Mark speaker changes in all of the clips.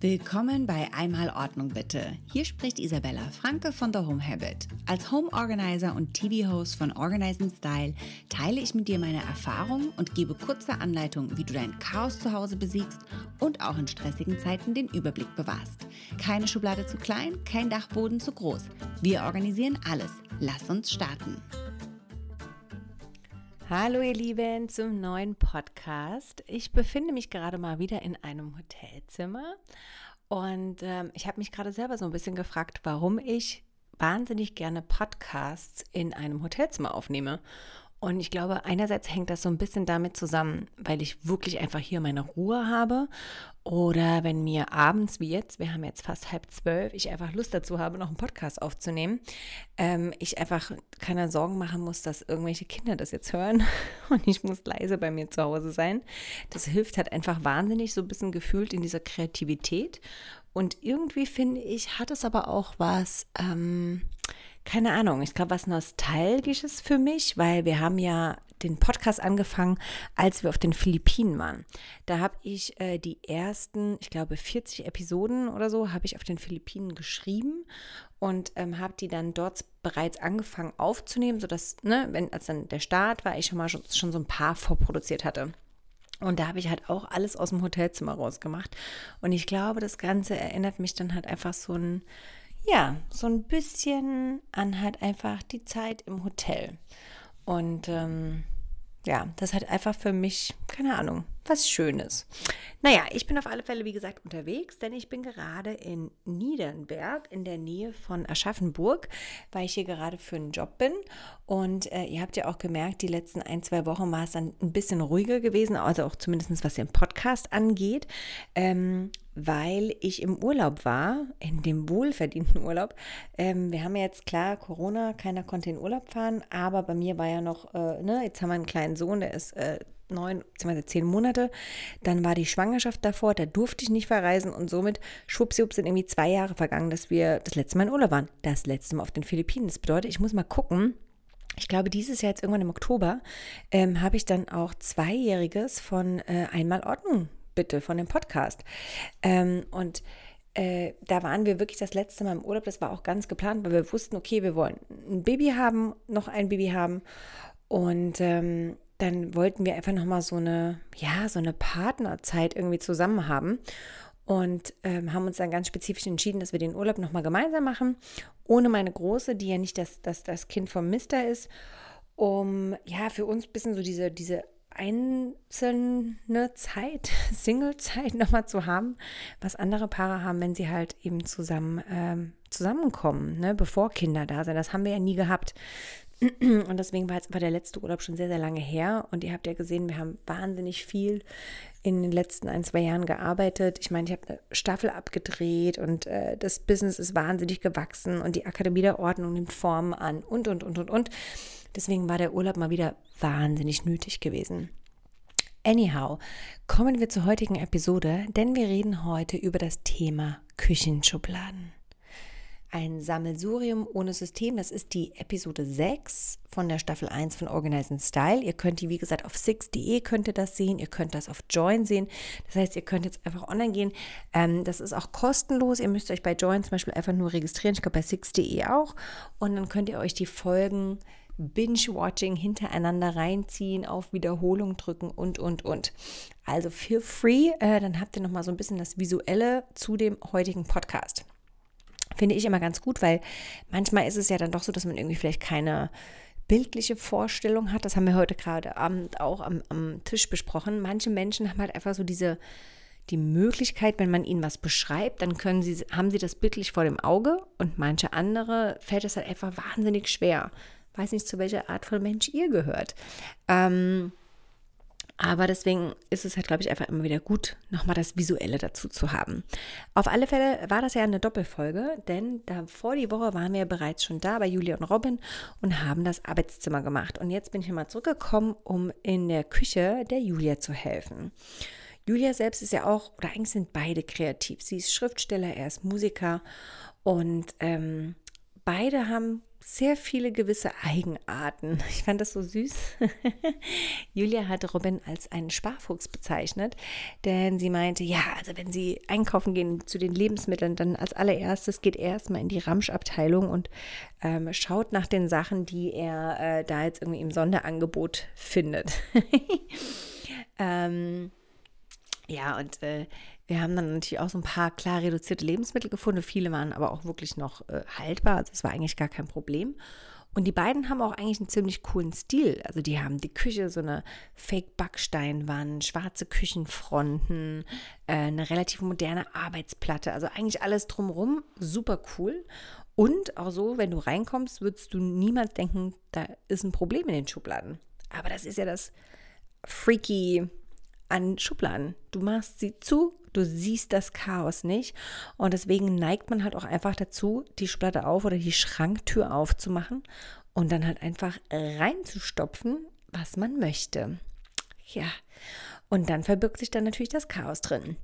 Speaker 1: Willkommen bei Einmal Ordnung bitte. Hier spricht Isabella Franke von The Home Habit. Als Home Organizer und TV-Host von Organize Style teile ich mit dir meine Erfahrungen und gebe kurze Anleitungen, wie du dein Chaos zu Hause besiegst und auch in stressigen Zeiten den Überblick bewahrst. Keine Schublade zu klein, kein Dachboden zu groß. Wir organisieren alles. Lass uns starten.
Speaker 2: Hallo ihr Lieben zum neuen Podcast. Ich befinde mich gerade mal wieder in einem Hotelzimmer und ähm, ich habe mich gerade selber so ein bisschen gefragt, warum ich wahnsinnig gerne Podcasts in einem Hotelzimmer aufnehme. Und ich glaube, einerseits hängt das so ein bisschen damit zusammen, weil ich wirklich einfach hier meine Ruhe habe. Oder wenn mir abends wie jetzt, wir haben jetzt fast halb zwölf, ich einfach Lust dazu habe, noch einen Podcast aufzunehmen, ähm, ich einfach keine Sorgen machen muss, dass irgendwelche Kinder das jetzt hören und ich muss leise bei mir zu Hause sein. Das hilft halt einfach wahnsinnig, so ein bisschen gefühlt in dieser Kreativität. Und irgendwie finde ich, hat es aber auch was, ähm, keine Ahnung, ich glaube, was Nostalgisches für mich, weil wir haben ja den Podcast angefangen, als wir auf den Philippinen waren. Da habe ich äh, die ersten, ich glaube, 40 Episoden oder so, habe ich auf den Philippinen geschrieben und ähm, habe die dann dort bereits angefangen aufzunehmen, sodass, ne, wenn als dann der Start war, ich schon mal schon, schon so ein paar vorproduziert hatte. Und da habe ich halt auch alles aus dem Hotelzimmer rausgemacht. Und ich glaube, das Ganze erinnert mich dann halt einfach so ein ja, so ein bisschen an halt einfach die Zeit im Hotel. Und ähm, ja, das hat einfach für mich, keine Ahnung, was Schönes. Naja, ich bin auf alle Fälle, wie gesagt, unterwegs, denn ich bin gerade in Niedernberg in der Nähe von Aschaffenburg, weil ich hier gerade für einen Job bin. Und äh, ihr habt ja auch gemerkt, die letzten ein, zwei Wochen war es dann ein bisschen ruhiger gewesen, also auch zumindest was den Podcast angeht. Ähm, weil ich im Urlaub war, in dem wohlverdienten Urlaub. Ähm, wir haben ja jetzt klar Corona, keiner konnte in Urlaub fahren, aber bei mir war ja noch, äh, ne, jetzt haben wir einen kleinen Sohn, der ist äh, neun bzw. zehn Monate. Dann war die Schwangerschaft davor, da durfte ich nicht verreisen und somit schwuppsiwupp sind irgendwie zwei Jahre vergangen, dass wir das letzte Mal in Urlaub waren. Das letzte Mal auf den Philippinen. Das bedeutet, ich muss mal gucken, ich glaube, dieses Jahr jetzt irgendwann im Oktober ähm, habe ich dann auch Zweijähriges von äh, Einmal Ordnung bitte von dem Podcast. Ähm, und äh, da waren wir wirklich das letzte Mal im Urlaub. Das war auch ganz geplant, weil wir wussten, okay, wir wollen ein Baby haben, noch ein Baby haben. Und ähm, dann wollten wir einfach nochmal so eine, ja, so eine Partnerzeit irgendwie zusammen haben. Und ähm, haben uns dann ganz spezifisch entschieden, dass wir den Urlaub nochmal gemeinsam machen, ohne meine Große, die ja nicht das, das, das Kind vom Mister ist, um ja für uns ein bisschen so diese, diese einzelne Zeit, Single-Zeit nochmal zu haben, was andere Paare haben, wenn sie halt eben zusammen ähm, zusammenkommen, ne, bevor Kinder da sind. Das haben wir ja nie gehabt. Und deswegen war jetzt war der letzte Urlaub schon sehr, sehr lange her. Und ihr habt ja gesehen, wir haben wahnsinnig viel in den letzten ein, zwei Jahren gearbeitet. Ich meine, ich habe eine Staffel abgedreht und äh, das Business ist wahnsinnig gewachsen und die Akademie der Ordnung nimmt Formen an und, und, und, und, und. Deswegen war der Urlaub mal wieder wahnsinnig nötig gewesen. Anyhow, kommen wir zur heutigen Episode, denn wir reden heute über das Thema Küchenschubladen. Ein Sammelsurium ohne System, das ist die Episode 6 von der Staffel 1 von Organize Style. Ihr könnt die, wie gesagt, auf 6.de könnt ihr das sehen, ihr könnt das auf Join sehen. Das heißt, ihr könnt jetzt einfach online gehen. Ähm, das ist auch kostenlos. Ihr müsst euch bei Join zum Beispiel einfach nur registrieren. Ich glaube bei 6.de auch. Und dann könnt ihr euch die Folgen Binge-Watching hintereinander reinziehen, auf Wiederholung drücken und, und, und. Also feel free, äh, dann habt ihr nochmal so ein bisschen das Visuelle zu dem heutigen Podcast. Finde ich immer ganz gut, weil manchmal ist es ja dann doch so, dass man irgendwie vielleicht keine bildliche Vorstellung hat. Das haben wir heute gerade Abend auch am, am Tisch besprochen. Manche Menschen haben halt einfach so diese die Möglichkeit, wenn man ihnen was beschreibt, dann können sie, haben sie das bildlich vor dem Auge und manche andere fällt es halt einfach wahnsinnig schwer weiß nicht, zu welcher Art von Mensch ihr gehört. Ähm, aber deswegen ist es halt, glaube ich, einfach immer wieder gut, nochmal das Visuelle dazu zu haben. Auf alle Fälle war das ja eine Doppelfolge, denn da vor die Woche waren wir bereits schon da bei Julia und Robin und haben das Arbeitszimmer gemacht. Und jetzt bin ich mal zurückgekommen, um in der Küche der Julia zu helfen. Julia selbst ist ja auch, oder eigentlich sind beide kreativ. Sie ist Schriftsteller, er ist Musiker und ähm, beide haben sehr viele gewisse Eigenarten. Ich fand das so süß. Julia hat Robin als einen Sparfuchs bezeichnet, denn sie meinte, ja, also wenn sie einkaufen gehen zu den Lebensmitteln, dann als allererstes geht er erstmal in die Ramschabteilung und ähm, schaut nach den Sachen, die er äh, da jetzt irgendwie im Sonderangebot findet. ähm, ja, und äh, wir haben dann natürlich auch so ein paar klar reduzierte Lebensmittel gefunden. Viele waren aber auch wirklich noch äh, haltbar. Also es war eigentlich gar kein Problem. Und die beiden haben auch eigentlich einen ziemlich coolen Stil. Also die haben die Küche, so eine Fake-Backsteinwand, schwarze Küchenfronten, äh, eine relativ moderne Arbeitsplatte. Also eigentlich alles drumherum super cool. Und auch so, wenn du reinkommst, würdest du niemals denken, da ist ein Problem in den Schubladen. Aber das ist ja das freaky an Schubladen. Du machst sie zu, du siehst das Chaos nicht und deswegen neigt man halt auch einfach dazu, die Schublade auf oder die Schranktür aufzumachen und dann halt einfach reinzustopfen, was man möchte. Ja, und dann verbirgt sich dann natürlich das Chaos drin.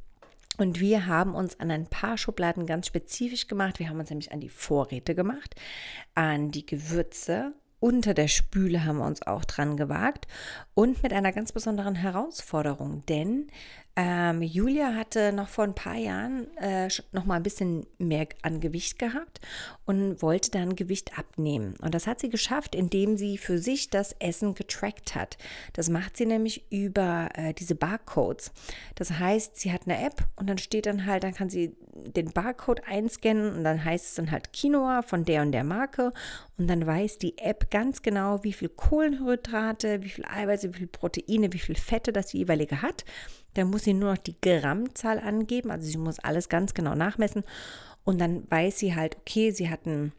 Speaker 2: Und wir haben uns an ein paar Schubladen ganz spezifisch gemacht. Wir haben uns nämlich an die Vorräte gemacht, an die Gewürze unter der Spüle haben wir uns auch dran gewagt und mit einer ganz besonderen Herausforderung, denn ähm, Julia hatte noch vor ein paar Jahren äh, noch mal ein bisschen mehr an Gewicht gehabt und wollte dann Gewicht abnehmen. Und das hat sie geschafft, indem sie für sich das Essen getrackt hat. Das macht sie nämlich über äh, diese Barcodes. Das heißt, sie hat eine App und dann steht dann halt, dann kann sie den Barcode einscannen und dann heißt es dann halt Quinoa von der und der Marke und dann weiß die App ganz genau, wie viel Kohlenhydrate, wie viel Eiweiße, wie viel Proteine, wie viel Fette das jeweilige hat dann muss sie nur noch die Grammzahl angeben, also sie muss alles ganz genau nachmessen und dann weiß sie halt, okay, sie hat einen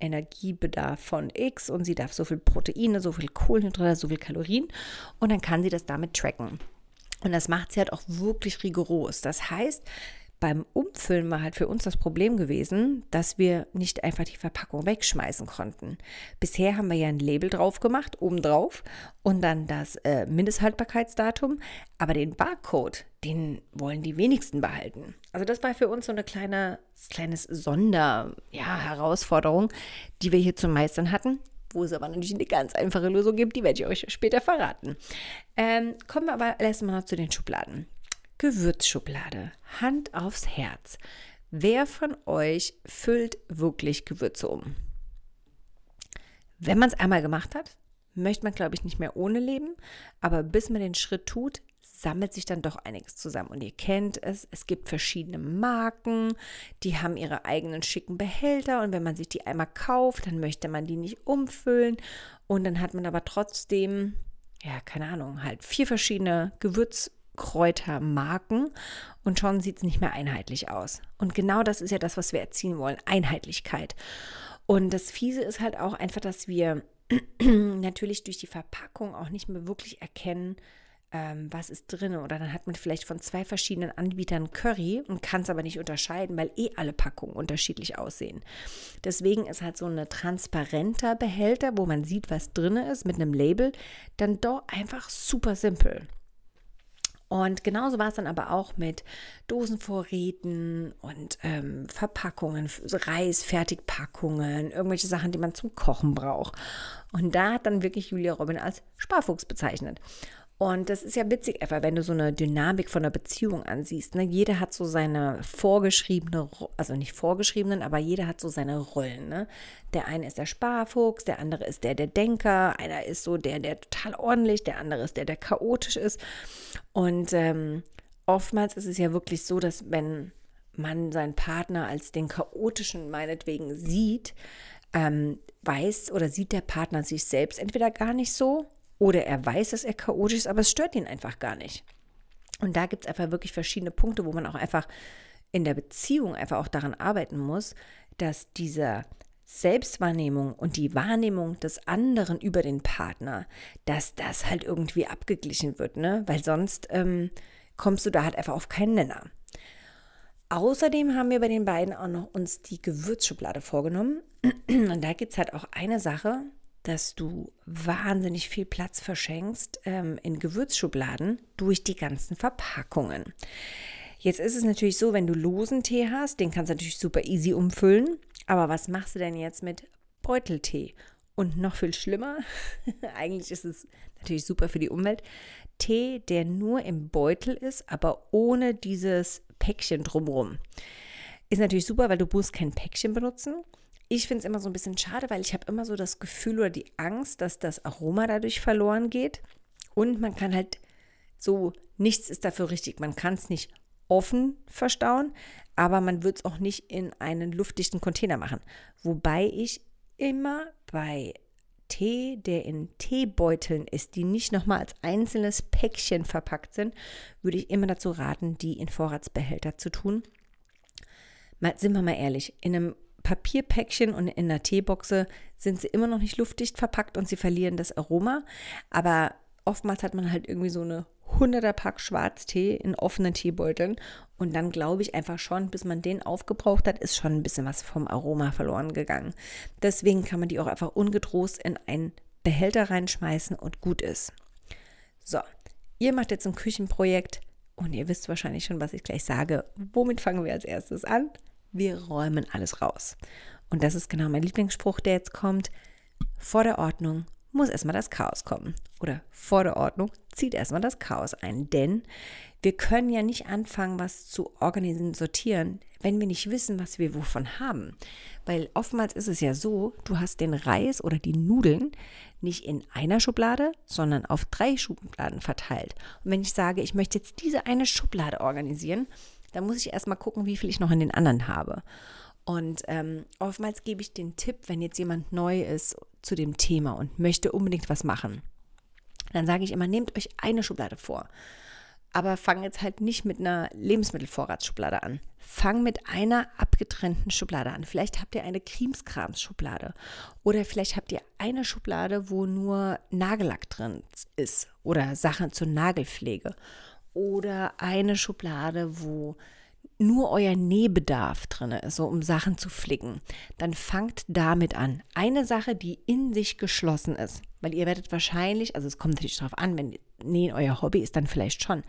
Speaker 2: Energiebedarf von X und sie darf so viel Proteine, so viel Kohlenhydrate, so viel Kalorien und dann kann sie das damit tracken. Und das macht sie halt auch wirklich rigoros. Das heißt, beim Umfüllen war halt für uns das Problem gewesen, dass wir nicht einfach die Verpackung wegschmeißen konnten. Bisher haben wir ja ein Label drauf gemacht, oben drauf, und dann das äh, Mindesthaltbarkeitsdatum, aber den Barcode, den wollen die wenigsten behalten. Also das war für uns so eine kleine, kleines Sonder-Herausforderung, ja, die wir hier zu meistern hatten wo es aber natürlich eine ganz einfache Lösung gibt, die werde ich euch später verraten. Ähm, kommen wir aber erstmal noch zu den Schubladen. Gewürzschublade. Hand aufs Herz. Wer von euch füllt wirklich Gewürze um? Wenn man es einmal gemacht hat, möchte man, glaube ich, nicht mehr ohne leben. Aber bis man den Schritt tut, sammelt sich dann doch einiges zusammen. Und ihr kennt es, es gibt verschiedene Marken, die haben ihre eigenen schicken Behälter. Und wenn man sich die einmal kauft, dann möchte man die nicht umfüllen. Und dann hat man aber trotzdem, ja, keine Ahnung, halt vier verschiedene Gewürz Kräutermarken und schon sieht es nicht mehr einheitlich aus. Und genau das ist ja das, was wir erzielen wollen, Einheitlichkeit. Und das Fiese ist halt auch einfach, dass wir natürlich durch die Verpackung auch nicht mehr wirklich erkennen, ähm, was ist drin. Oder dann hat man vielleicht von zwei verschiedenen Anbietern Curry und kann es aber nicht unterscheiden, weil eh alle Packungen unterschiedlich aussehen. Deswegen ist halt so ein transparenter Behälter, wo man sieht, was drin ist, mit einem Label, dann doch einfach super simpel. Und genauso war es dann aber auch mit Dosenvorräten und ähm, Verpackungen, Reis, Fertigpackungen, irgendwelche Sachen, die man zum Kochen braucht. Und da hat dann wirklich Julia Robin als Sparfuchs bezeichnet. Und das ist ja witzig, einfach, wenn du so eine Dynamik von einer Beziehung ansiehst. Ne? Jeder hat so seine vorgeschriebene, also nicht vorgeschriebenen, aber jeder hat so seine Rollen. Ne? Der eine ist der Sparfuchs, der andere ist der, der Denker, einer ist so der, der total ordentlich, der andere ist der, der chaotisch ist. Und ähm, oftmals ist es ja wirklich so, dass wenn man seinen Partner als den chaotischen meinetwegen sieht, ähm, weiß oder sieht der Partner sich selbst entweder gar nicht so oder er weiß, dass er chaotisch ist, aber es stört ihn einfach gar nicht. Und da gibt es einfach wirklich verschiedene Punkte, wo man auch einfach in der Beziehung einfach auch daran arbeiten muss, dass diese Selbstwahrnehmung und die Wahrnehmung des anderen über den Partner, dass das halt irgendwie abgeglichen wird, ne? Weil sonst ähm, kommst du da halt einfach auf keinen Nenner. Außerdem haben wir bei den beiden auch noch uns die Gewürzschublade vorgenommen. Und da gibt es halt auch eine Sache, dass du wahnsinnig viel Platz verschenkst ähm, in Gewürzschubladen durch die ganzen Verpackungen. Jetzt ist es natürlich so, wenn du losen Tee hast, den kannst du natürlich super easy umfüllen. Aber was machst du denn jetzt mit Beuteltee. Und noch viel schlimmer, eigentlich ist es natürlich super für die Umwelt, Tee, der nur im Beutel ist, aber ohne dieses Päckchen drumherum. Ist natürlich super, weil du musst kein Päckchen benutzen. Ich finde es immer so ein bisschen schade, weil ich habe immer so das Gefühl oder die Angst, dass das Aroma dadurch verloren geht. Und man kann halt so, nichts ist dafür richtig. Man kann es nicht offen verstauen, aber man wird es auch nicht in einen luftdichten Container machen. Wobei ich immer bei Tee, der in Teebeuteln ist, die nicht nochmal als einzelnes Päckchen verpackt sind, würde ich immer dazu raten, die in Vorratsbehälter zu tun. Mal, sind wir mal ehrlich, in einem Papierpäckchen und in einer Teeboxe sind sie immer noch nicht luftdicht verpackt und sie verlieren das Aroma. Aber oftmals hat man halt irgendwie so eine 100er Pack Schwarztee in offenen Teebeuteln. Und dann glaube ich einfach schon, bis man den aufgebraucht hat, ist schon ein bisschen was vom Aroma verloren gegangen. Deswegen kann man die auch einfach ungetrost in einen Behälter reinschmeißen und gut ist. So, ihr macht jetzt ein Küchenprojekt und ihr wisst wahrscheinlich schon, was ich gleich sage. Womit fangen wir als erstes an? Wir räumen alles raus. Und das ist genau mein Lieblingsspruch, der jetzt kommt. Vor der Ordnung muss erstmal das Chaos kommen. Oder vor der Ordnung zieht erstmal das Chaos ein. Denn wir können ja nicht anfangen, was zu organisieren, sortieren, wenn wir nicht wissen, was wir wovon haben. Weil oftmals ist es ja so, du hast den Reis oder die Nudeln nicht in einer Schublade, sondern auf drei Schubladen verteilt. Und wenn ich sage, ich möchte jetzt diese eine Schublade organisieren, dann muss ich erstmal gucken, wie viel ich noch in den anderen habe. Und ähm, oftmals gebe ich den Tipp, wenn jetzt jemand neu ist zu dem Thema und möchte unbedingt was machen, dann sage ich immer, nehmt euch eine Schublade vor. Aber fang jetzt halt nicht mit einer Lebensmittelvorratsschublade an. Fang mit einer abgetrennten Schublade an. Vielleicht habt ihr eine Krimskrams-Schublade. Oder vielleicht habt ihr eine Schublade, wo nur Nagellack drin ist. Oder Sachen zur Nagelpflege. Oder eine Schublade, wo nur euer Nähbedarf drin ist, so um Sachen zu flicken, dann fangt damit an. Eine Sache, die in sich geschlossen ist, weil ihr werdet wahrscheinlich, also es kommt natürlich darauf an, wenn Nähen euer Hobby ist, dann vielleicht schon,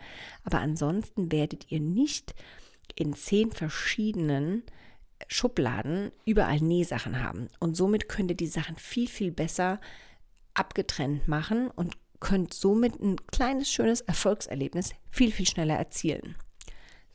Speaker 2: aber ansonsten werdet ihr nicht in zehn verschiedenen Schubladen überall Nähsachen haben. Und somit könnt ihr die Sachen viel, viel besser abgetrennt machen und könnt somit ein kleines, schönes Erfolgserlebnis viel, viel schneller erzielen.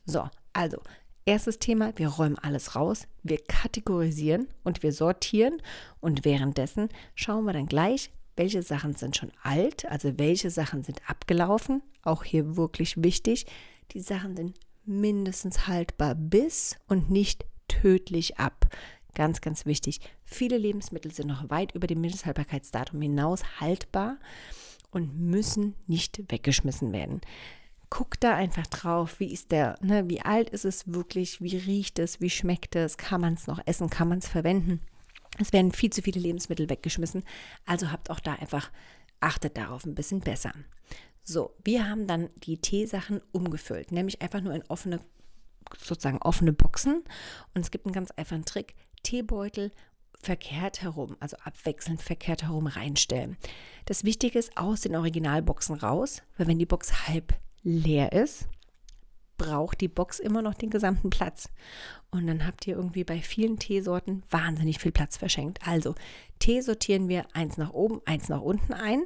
Speaker 2: So, also, erstes Thema, wir räumen alles raus, wir kategorisieren und wir sortieren und währenddessen schauen wir dann gleich, welche Sachen sind schon alt, also welche Sachen sind abgelaufen. Auch hier wirklich wichtig, die Sachen sind mindestens haltbar bis und nicht tödlich ab. Ganz, ganz wichtig. Viele Lebensmittel sind noch weit über dem Mindesthaltbarkeitsdatum hinaus haltbar und müssen nicht weggeschmissen werden guck da einfach drauf, wie ist der, ne, wie alt ist es wirklich, wie riecht es, wie schmeckt es, kann man es noch essen, kann man es verwenden. Es werden viel zu viele Lebensmittel weggeschmissen, also habt auch da einfach, achtet darauf ein bisschen besser. So, wir haben dann die Teesachen umgefüllt, nämlich einfach nur in offene, sozusagen offene Boxen. Und es gibt einen ganz einfachen Trick, Teebeutel verkehrt herum, also abwechselnd verkehrt herum reinstellen. Das Wichtige ist aus den Originalboxen raus, weil wenn die Box halb leer ist, braucht die Box immer noch den gesamten Platz. Und dann habt ihr irgendwie bei vielen Teesorten wahnsinnig viel Platz verschenkt. Also Tee sortieren wir eins nach oben, eins nach unten ein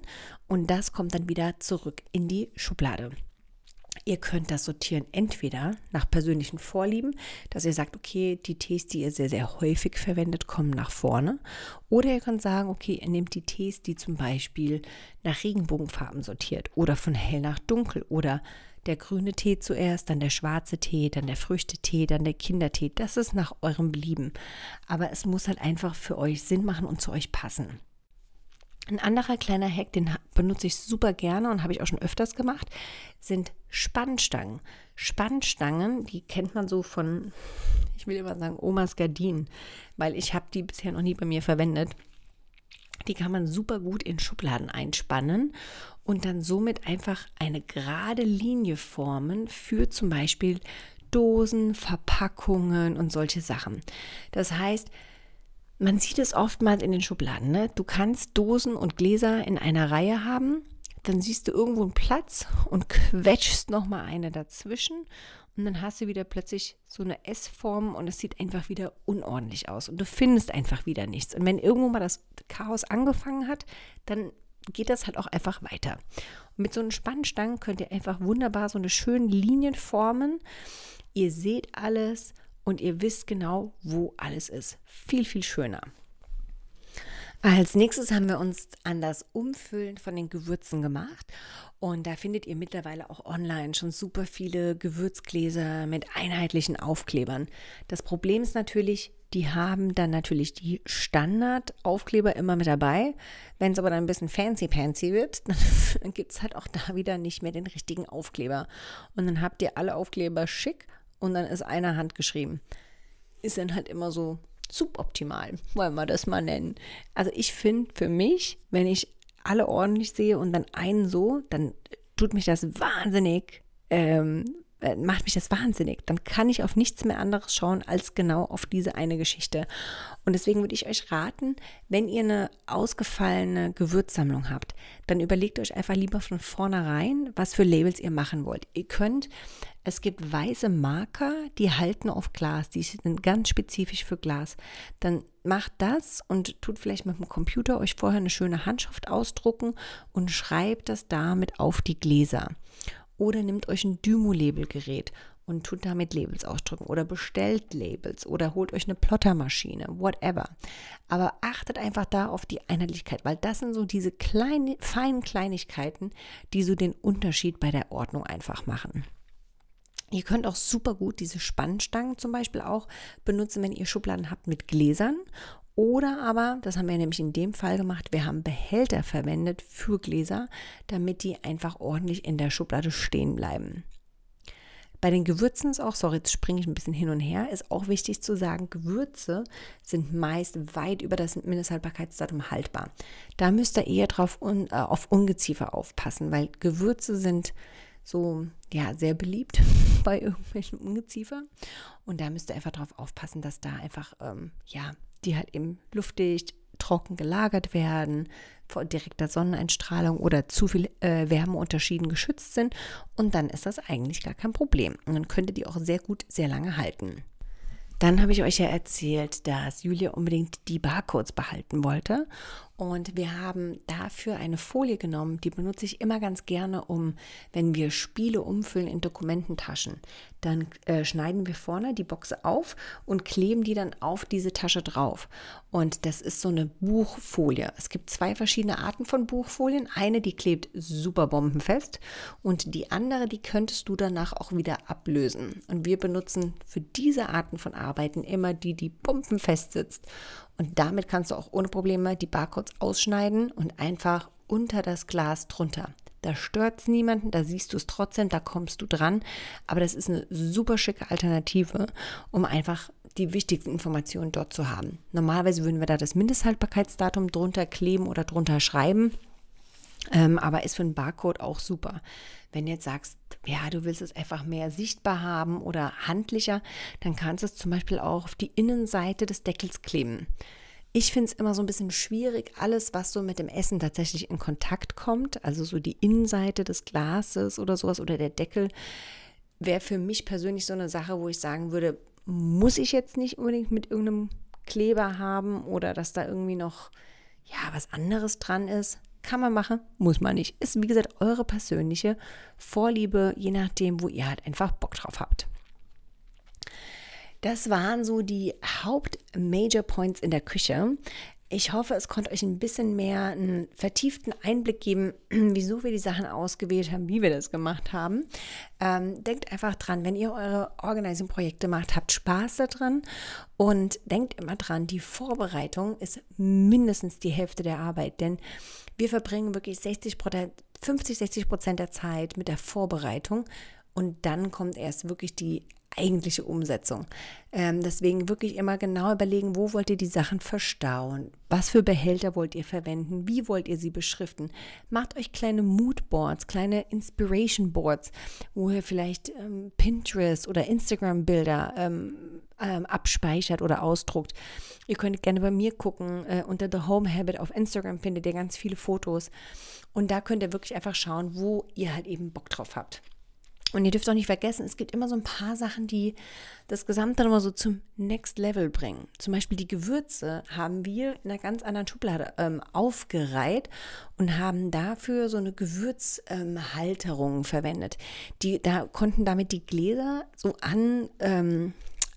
Speaker 2: und das kommt dann wieder zurück in die Schublade. Ihr könnt das sortieren entweder nach persönlichen Vorlieben, dass ihr sagt, okay, die Tees, die ihr sehr, sehr häufig verwendet, kommen nach vorne. Oder ihr könnt sagen, okay, ihr nehmt die Tees, die zum Beispiel nach Regenbogenfarben sortiert oder von hell nach dunkel oder der grüne Tee zuerst, dann der schwarze Tee, dann der Früchtetee, dann der Kindertee. Das ist nach eurem Belieben. Aber es muss halt einfach für euch Sinn machen und zu euch passen. Ein anderer kleiner Hack, den benutze ich super gerne und habe ich auch schon öfters gemacht, sind Spannstangen. Spannstangen, die kennt man so von, ich will immer sagen, Omas Gardinen, weil ich habe die bisher noch nie bei mir verwendet. Die kann man super gut in Schubladen einspannen und dann somit einfach eine gerade Linie formen für zum Beispiel Dosen, Verpackungen und solche Sachen. Das heißt, man sieht es oftmals in den Schubladen. Ne? Du kannst Dosen und Gläser in einer Reihe haben, dann siehst du irgendwo einen Platz und quetschst nochmal eine dazwischen und dann hast du wieder plötzlich so eine S-Form und es sieht einfach wieder unordentlich aus und du findest einfach wieder nichts. Und wenn irgendwo mal das Chaos angefangen hat, dann geht das halt auch einfach weiter. Und mit so einem Spannstangen könnt ihr einfach wunderbar so eine schöne Linien formen. Ihr seht alles und ihr wisst genau, wo alles ist. Viel, viel schöner. Als nächstes haben wir uns an das Umfüllen von den Gewürzen gemacht. Und da findet ihr mittlerweile auch online schon super viele Gewürzgläser mit einheitlichen Aufklebern. Das Problem ist natürlich, die haben dann natürlich die Standardaufkleber immer mit dabei. Wenn es aber dann ein bisschen fancy-pancy wird, dann gibt es halt auch da wieder nicht mehr den richtigen Aufkleber. Und dann habt ihr alle Aufkleber schick und dann ist einer handgeschrieben. Ist dann halt immer so suboptimal, wollen wir das mal nennen. Also ich finde für mich, wenn ich alle ordentlich sehe und dann einen so, dann tut mich das wahnsinnig, ähm, äh, macht mich das wahnsinnig. Dann kann ich auf nichts mehr anderes schauen als genau auf diese eine Geschichte. Und deswegen würde ich euch raten, wenn ihr eine ausgefallene Gewürzsammlung habt, dann überlegt euch einfach lieber von vornherein, was für Labels ihr machen wollt. Ihr könnt es gibt weiße Marker, die halten auf Glas, die sind ganz spezifisch für Glas. Dann macht das und tut vielleicht mit dem Computer euch vorher eine schöne Handschrift ausdrucken und schreibt das damit auf die Gläser. Oder nehmt euch ein Dymo-Labelgerät und tut damit Labels ausdrucken oder bestellt Labels oder holt euch eine Plottermaschine, whatever. Aber achtet einfach da auf die Einheitlichkeit, weil das sind so diese kleinen, feinen Kleinigkeiten, die so den Unterschied bei der Ordnung einfach machen. Ihr könnt auch super gut diese Spannstangen zum Beispiel auch benutzen, wenn ihr Schubladen habt mit Gläsern. Oder aber, das haben wir nämlich in dem Fall gemacht, wir haben Behälter verwendet für Gläser, damit die einfach ordentlich in der Schublade stehen bleiben. Bei den Gewürzen ist auch, sorry, jetzt springe ich ein bisschen hin und her, ist auch wichtig zu sagen, Gewürze sind meist weit über das Mindesthaltbarkeitsdatum haltbar. Da müsst ihr eher drauf un, äh, auf Ungeziefer aufpassen, weil Gewürze sind so ja sehr beliebt bei irgendwelchen Ungeziefer. Und da müsst ihr einfach darauf aufpassen, dass da einfach ähm, ja die halt eben luftdicht, trocken gelagert werden, vor direkter Sonneneinstrahlung oder zu viel äh, Wärmeunterschieden geschützt sind. Und dann ist das eigentlich gar kein Problem. Und dann könnt ihr die auch sehr gut, sehr lange halten. Dann habe ich euch ja erzählt, dass Julia unbedingt die Barcodes behalten wollte. Und wir haben dafür eine Folie genommen, die benutze ich immer ganz gerne, um, wenn wir Spiele umfüllen in Dokumententaschen, dann äh, schneiden wir vorne die Box auf und kleben die dann auf diese Tasche drauf. Und das ist so eine Buchfolie. Es gibt zwei verschiedene Arten von Buchfolien. Eine, die klebt super bombenfest und die andere, die könntest du danach auch wieder ablösen. Und wir benutzen für diese Arten von Arbeiten immer die, die bombenfest sitzt. Und damit kannst du auch ohne Probleme die Barcodes ausschneiden und einfach unter das Glas drunter. Da stört es niemanden, da siehst du es trotzdem, da kommst du dran. Aber das ist eine super schicke Alternative, um einfach die wichtigsten Informationen dort zu haben. Normalerweise würden wir da das Mindesthaltbarkeitsdatum drunter kleben oder drunter schreiben. Ähm, aber ist für einen Barcode auch super. Wenn du jetzt sagst, ja, du willst es einfach mehr sichtbar haben oder handlicher, dann kannst du es zum Beispiel auch auf die Innenseite des Deckels kleben. Ich finde es immer so ein bisschen schwierig, alles, was so mit dem Essen tatsächlich in Kontakt kommt, also so die Innenseite des Glases oder sowas oder der Deckel, wäre für mich persönlich so eine Sache, wo ich sagen würde, muss ich jetzt nicht unbedingt mit irgendeinem Kleber haben oder dass da irgendwie noch ja was anderes dran ist. Kann man machen, muss man nicht. Ist wie gesagt eure persönliche Vorliebe, je nachdem, wo ihr halt einfach Bock drauf habt. Das waren so die Haupt-Major Points in der Küche. Ich hoffe, es konnte euch ein bisschen mehr einen vertieften Einblick geben, wieso wir die Sachen ausgewählt haben, wie wir das gemacht haben. Ähm, denkt einfach dran, wenn ihr eure Organizing-Projekte macht, habt Spaß daran und denkt immer dran, die Vorbereitung ist mindestens die Hälfte der Arbeit, denn wir verbringen wirklich 60 50, 60 Prozent der Zeit mit der Vorbereitung und dann kommt erst wirklich die eigentliche Umsetzung. Ähm, deswegen wirklich immer genau überlegen, wo wollt ihr die Sachen verstauen? Was für Behälter wollt ihr verwenden? Wie wollt ihr sie beschriften? Macht euch kleine Moodboards, kleine Inspiration Boards, wo ihr vielleicht ähm, Pinterest oder Instagram-Bilder ähm, ähm, abspeichert oder ausdruckt. Ihr könnt gerne bei mir gucken. Äh, unter The Home Habit auf Instagram findet ihr ganz viele Fotos. Und da könnt ihr wirklich einfach schauen, wo ihr halt eben Bock drauf habt. Und ihr dürft auch nicht vergessen, es gibt immer so ein paar Sachen, die das Gesamte nochmal so zum Next Level bringen. Zum Beispiel die Gewürze haben wir in einer ganz anderen Schublade ähm, aufgereiht und haben dafür so eine Gewürzhalterung ähm, verwendet. Die, da konnten damit die Gläser so an, ähm,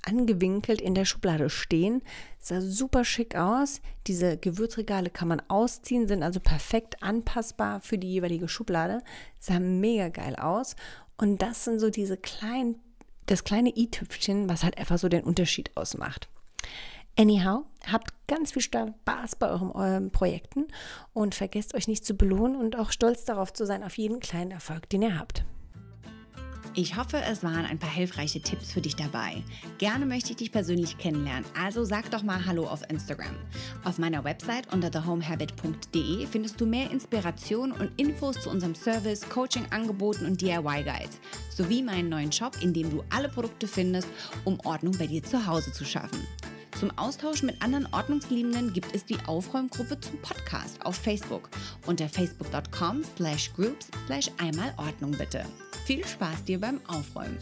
Speaker 2: angewinkelt in der Schublade stehen. Sah super schick aus. Diese Gewürzregale kann man ausziehen, sind also perfekt anpassbar für die jeweilige Schublade. Sah mega geil aus. Und das sind so diese kleinen, das kleine i-Tüpfchen, was halt einfach so den Unterschied ausmacht. Anyhow, habt ganz viel Spaß bei euren, euren Projekten und vergesst euch nicht zu belohnen und auch stolz darauf zu sein, auf jeden kleinen Erfolg, den ihr habt.
Speaker 1: Ich hoffe, es waren ein paar hilfreiche Tipps für dich dabei. Gerne möchte ich dich persönlich kennenlernen, also sag doch mal Hallo auf Instagram. Auf meiner Website unter thehomehabit.de findest du mehr Inspiration und Infos zu unserem Service, Coaching-Angeboten und DIY-Guides, sowie meinen neuen Shop, in dem du alle Produkte findest, um Ordnung bei dir zu Hause zu schaffen. Zum Austausch mit anderen Ordnungsliebenden gibt es die Aufräumgruppe zum Podcast auf Facebook unter facebook.com slash groups slash einmal Ordnung bitte. Viel Spaß dir beim Aufräumen!